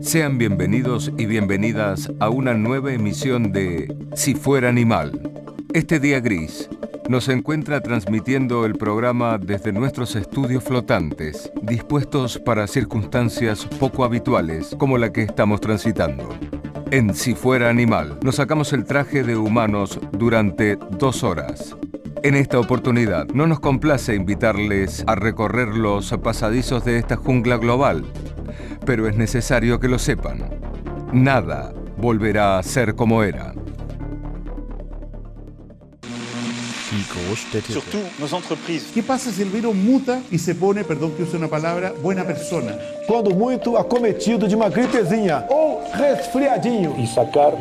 Sean bienvenidos y bienvenidas a una nueva emisión de Si fuera animal. Este día gris nos encuentra transmitiendo el programa desde nuestros estudios flotantes, dispuestos para circunstancias poco habituales como la que estamos transitando. En Si fuera animal, nos sacamos el traje de humanos durante dos horas. En esta oportunidad, no nos complace invitarles a recorrer los pasadizos de esta jungla global, pero es necesario que lo sepan. Nada volverá a ser como era. ¿Qué pasa si el virus muta y se pone, perdón que use una palabra, buena persona? Quando muito acometido de uma gripezinha ou resfriadinho. y sacar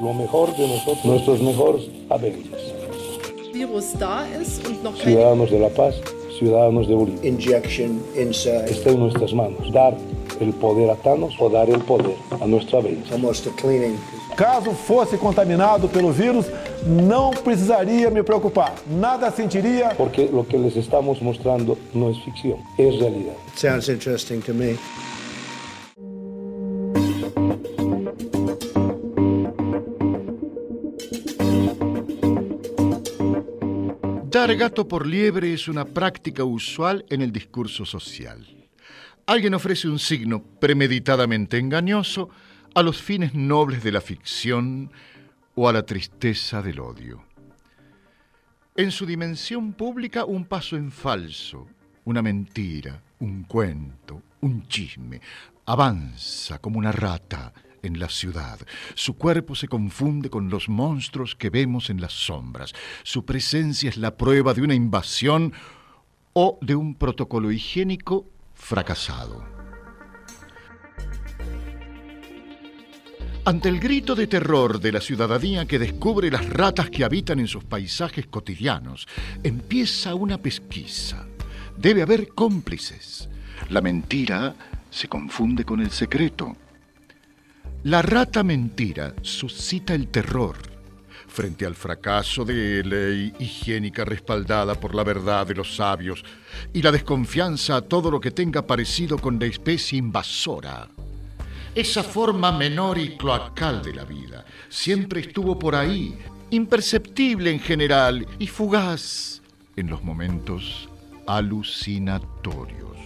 lo mejor de nosotros, nuestros mejores haberes. Virus da ist und noch keine Ciudadanos de la paz, ciudadanos de Bolivia. injection inside Está en nuestras manos dar el poder a Thanos o dar el poder a nuestra vez. Caso fosse contaminado pelo vírus, não precisaria me preocupar. Nada sentiria. Porque lo que les estamos mostrando no es ficción, es realidad. Sounds interesting to me. Dar gato por liebre es una práctica usual en el discurso social. Alguien ofrece un signo premeditadamente engañoso a los fines nobles de la ficción o a la tristeza del odio. En su dimensión pública, un paso en falso, una mentira, un cuento, un chisme, avanza como una rata en la ciudad. Su cuerpo se confunde con los monstruos que vemos en las sombras. Su presencia es la prueba de una invasión o de un protocolo higiénico fracasado. Ante el grito de terror de la ciudadanía que descubre las ratas que habitan en sus paisajes cotidianos, empieza una pesquisa. Debe haber cómplices. La mentira se confunde con el secreto. La rata mentira suscita el terror frente al fracaso de ley higiénica respaldada por la verdad de los sabios y la desconfianza a todo lo que tenga parecido con la especie invasora. Esa forma menor y cloacal de la vida siempre estuvo por ahí, imperceptible en general y fugaz en los momentos alucinatorios.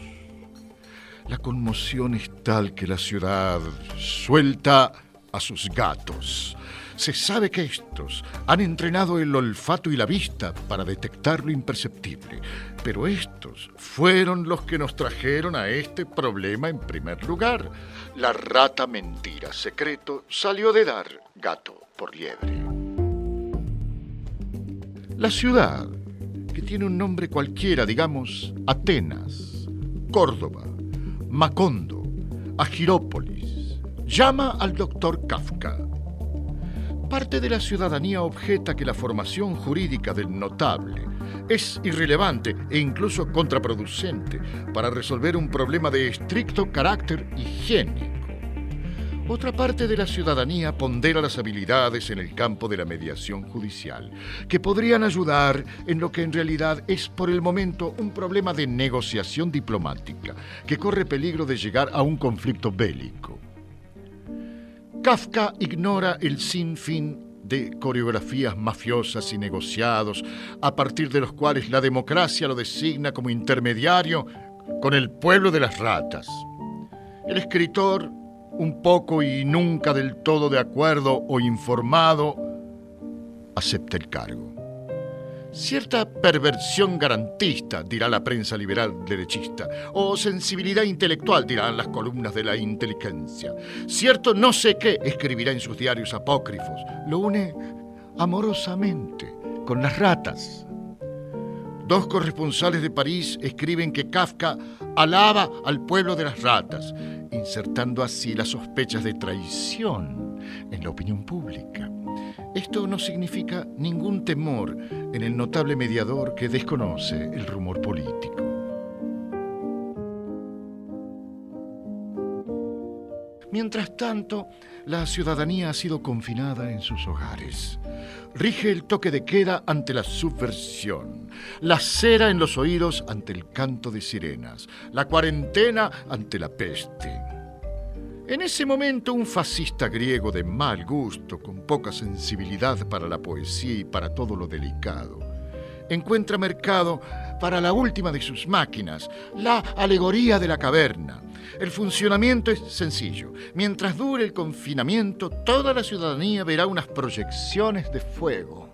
La conmoción es tal que la ciudad suelta a sus gatos. Se sabe que estos han entrenado el olfato y la vista para detectar lo imperceptible, pero estos fueron los que nos trajeron a este problema en primer lugar. La rata mentira secreto salió de dar gato por liebre. La ciudad, que tiene un nombre cualquiera, digamos Atenas, Córdoba, Macondo, Agirópolis, llama al doctor Kafka. Parte de la ciudadanía objeta que la formación jurídica del notable es irrelevante e incluso contraproducente para resolver un problema de estricto carácter higiénico. Otra parte de la ciudadanía pondera las habilidades en el campo de la mediación judicial, que podrían ayudar en lo que en realidad es por el momento un problema de negociación diplomática, que corre peligro de llegar a un conflicto bélico. Kafka ignora el sinfín de coreografías mafiosas y negociados, a partir de los cuales la democracia lo designa como intermediario con el pueblo de las ratas. El escritor, un poco y nunca del todo de acuerdo o informado, acepta el cargo. Cierta perversión garantista, dirá la prensa liberal derechista, o sensibilidad intelectual, dirán las columnas de la inteligencia. Cierto no sé qué, escribirá en sus diarios apócrifos. Lo une amorosamente con las ratas. Dos corresponsales de París escriben que Kafka alaba al pueblo de las ratas, insertando así las sospechas de traición en la opinión pública. Esto no significa ningún temor en el notable mediador que desconoce el rumor político. Mientras tanto, la ciudadanía ha sido confinada en sus hogares. Rige el toque de queda ante la subversión, la cera en los oídos ante el canto de sirenas, la cuarentena ante la peste. En ese momento un fascista griego de mal gusto, con poca sensibilidad para la poesía y para todo lo delicado, encuentra mercado para la última de sus máquinas, la alegoría de la caverna. El funcionamiento es sencillo. Mientras dure el confinamiento, toda la ciudadanía verá unas proyecciones de fuego.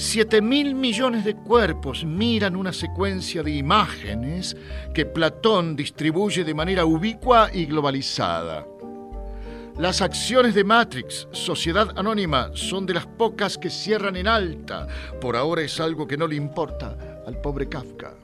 Siete mil millones de cuerpos miran una secuencia de imágenes que Platón distribuye de manera ubicua y globalizada. Las acciones de Matrix, Sociedad Anónima, son de las pocas que cierran en alta. Por ahora es algo que no le importa al pobre Kafka.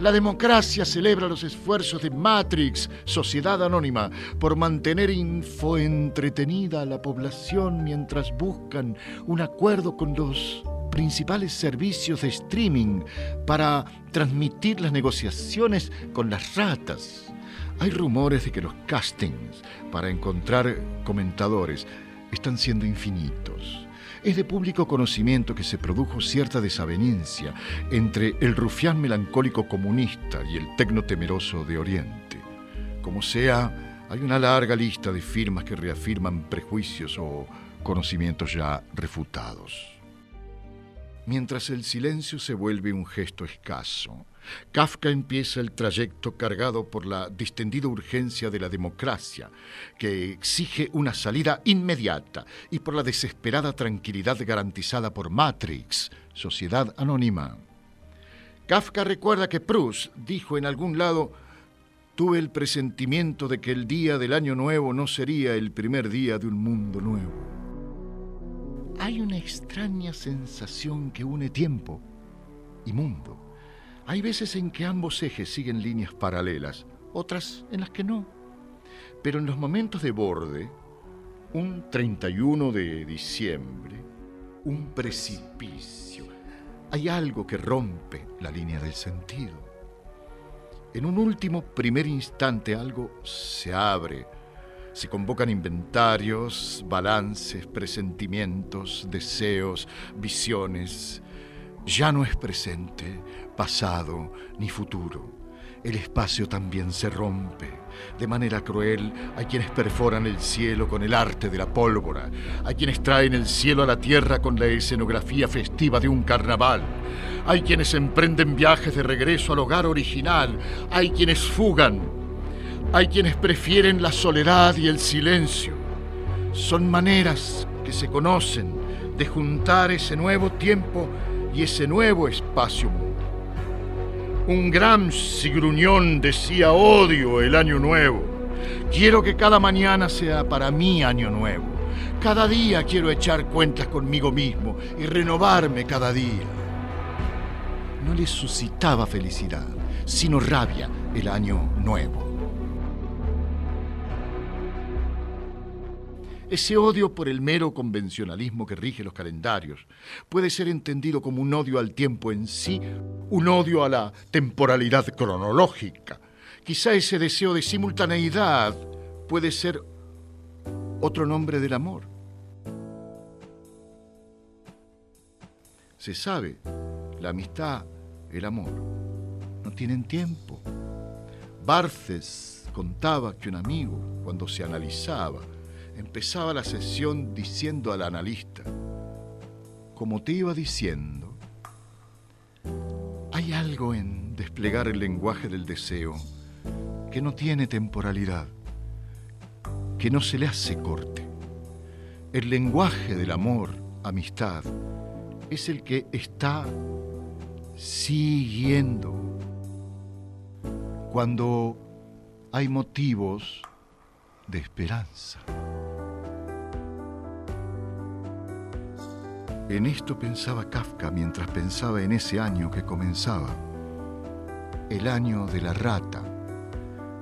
La democracia celebra los esfuerzos de Matrix, Sociedad Anónima, por mantener infoentretenida a la población mientras buscan un acuerdo con los principales servicios de streaming para transmitir las negociaciones con las ratas. Hay rumores de que los castings para encontrar comentadores están siendo infinitos. Es de público conocimiento que se produjo cierta desavenencia entre el rufián melancólico comunista y el tecno temeroso de Oriente. Como sea, hay una larga lista de firmas que reafirman prejuicios o conocimientos ya refutados. Mientras el silencio se vuelve un gesto escaso, Kafka empieza el trayecto cargado por la distendida urgencia de la democracia, que exige una salida inmediata, y por la desesperada tranquilidad garantizada por Matrix, Sociedad Anónima. Kafka recuerda que Proust dijo en algún lado, tuve el presentimiento de que el día del año nuevo no sería el primer día de un mundo nuevo. Hay una extraña sensación que une tiempo y mundo. Hay veces en que ambos ejes siguen líneas paralelas, otras en las que no. Pero en los momentos de borde, un 31 de diciembre, un precipicio, hay algo que rompe la línea del sentido. En un último primer instante algo se abre, se convocan inventarios, balances, presentimientos, deseos, visiones. Ya no es presente, pasado ni futuro. El espacio también se rompe. De manera cruel, hay quienes perforan el cielo con el arte de la pólvora, hay quienes traen el cielo a la tierra con la escenografía festiva de un carnaval, hay quienes emprenden viajes de regreso al hogar original, hay quienes fugan, hay quienes prefieren la soledad y el silencio. Son maneras que se conocen de juntar ese nuevo tiempo y ese nuevo espacio un gran sigruñón decía, odio el año nuevo. Quiero que cada mañana sea para mí año nuevo. Cada día quiero echar cuentas conmigo mismo y renovarme cada día. No le suscitaba felicidad, sino rabia el año nuevo. Ese odio por el mero convencionalismo que rige los calendarios puede ser entendido como un odio al tiempo en sí, un odio a la temporalidad cronológica. Quizá ese deseo de simultaneidad puede ser otro nombre del amor. Se sabe, la amistad, el amor, no tienen tiempo. Barces contaba que un amigo, cuando se analizaba, empezaba la sesión diciendo al analista, como te iba diciendo, hay algo en desplegar el lenguaje del deseo que no tiene temporalidad, que no se le hace corte. El lenguaje del amor, amistad, es el que está siguiendo cuando hay motivos de esperanza. En esto pensaba Kafka mientras pensaba en ese año que comenzaba, el año de la rata.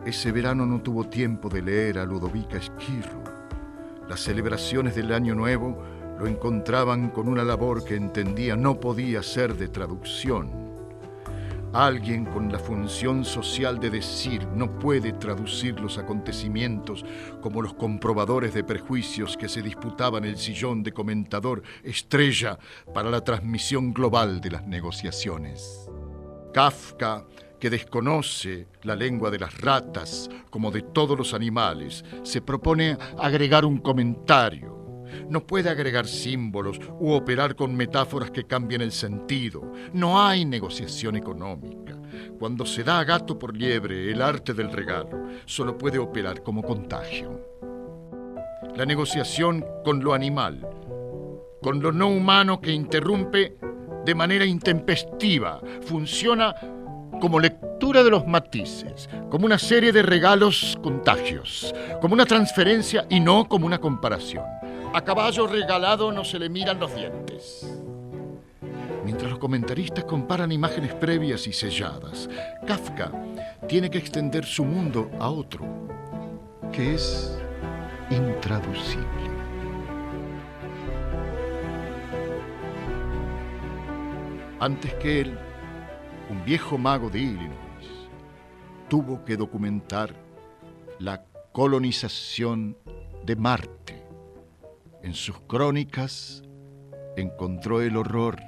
Ese verano no tuvo tiempo de leer a Ludovica Esquirro. Las celebraciones del Año Nuevo lo encontraban con una labor que entendía no podía ser de traducción Alguien con la función social de decir no puede traducir los acontecimientos como los comprobadores de prejuicios que se disputaban el sillón de comentador estrella para la transmisión global de las negociaciones. Kafka que desconoce la lengua de las ratas como de todos los animales, se propone agregar un comentario. No puede agregar símbolos u operar con metáforas que cambien el sentido. No hay negociación económica. Cuando se da a gato por liebre el arte del regalo, solo puede operar como contagio. La negociación con lo animal, con lo no humano que interrumpe de manera intempestiva, funciona como lectura de los matices, como una serie de regalos contagios, como una transferencia y no como una comparación. A caballo regalado no se le miran los dientes. Mientras los comentaristas comparan imágenes previas y selladas, Kafka tiene que extender su mundo a otro, que es intraducible. Antes que él, un viejo mago de Illinois tuvo que documentar la colonización de Marte. En sus crónicas encontró el horror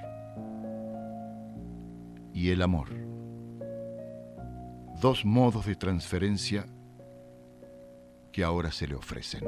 y el amor. Dos modos de transferencia que ahora se le ofrecen.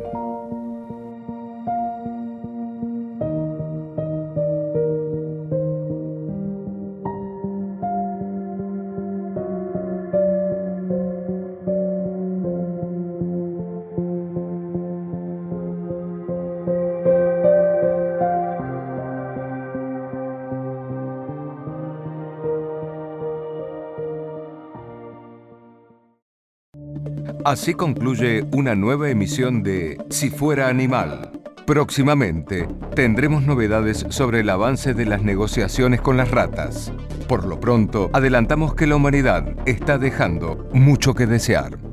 Así concluye una nueva emisión de Si fuera animal. Próximamente tendremos novedades sobre el avance de las negociaciones con las ratas. Por lo pronto, adelantamos que la humanidad está dejando mucho que desear.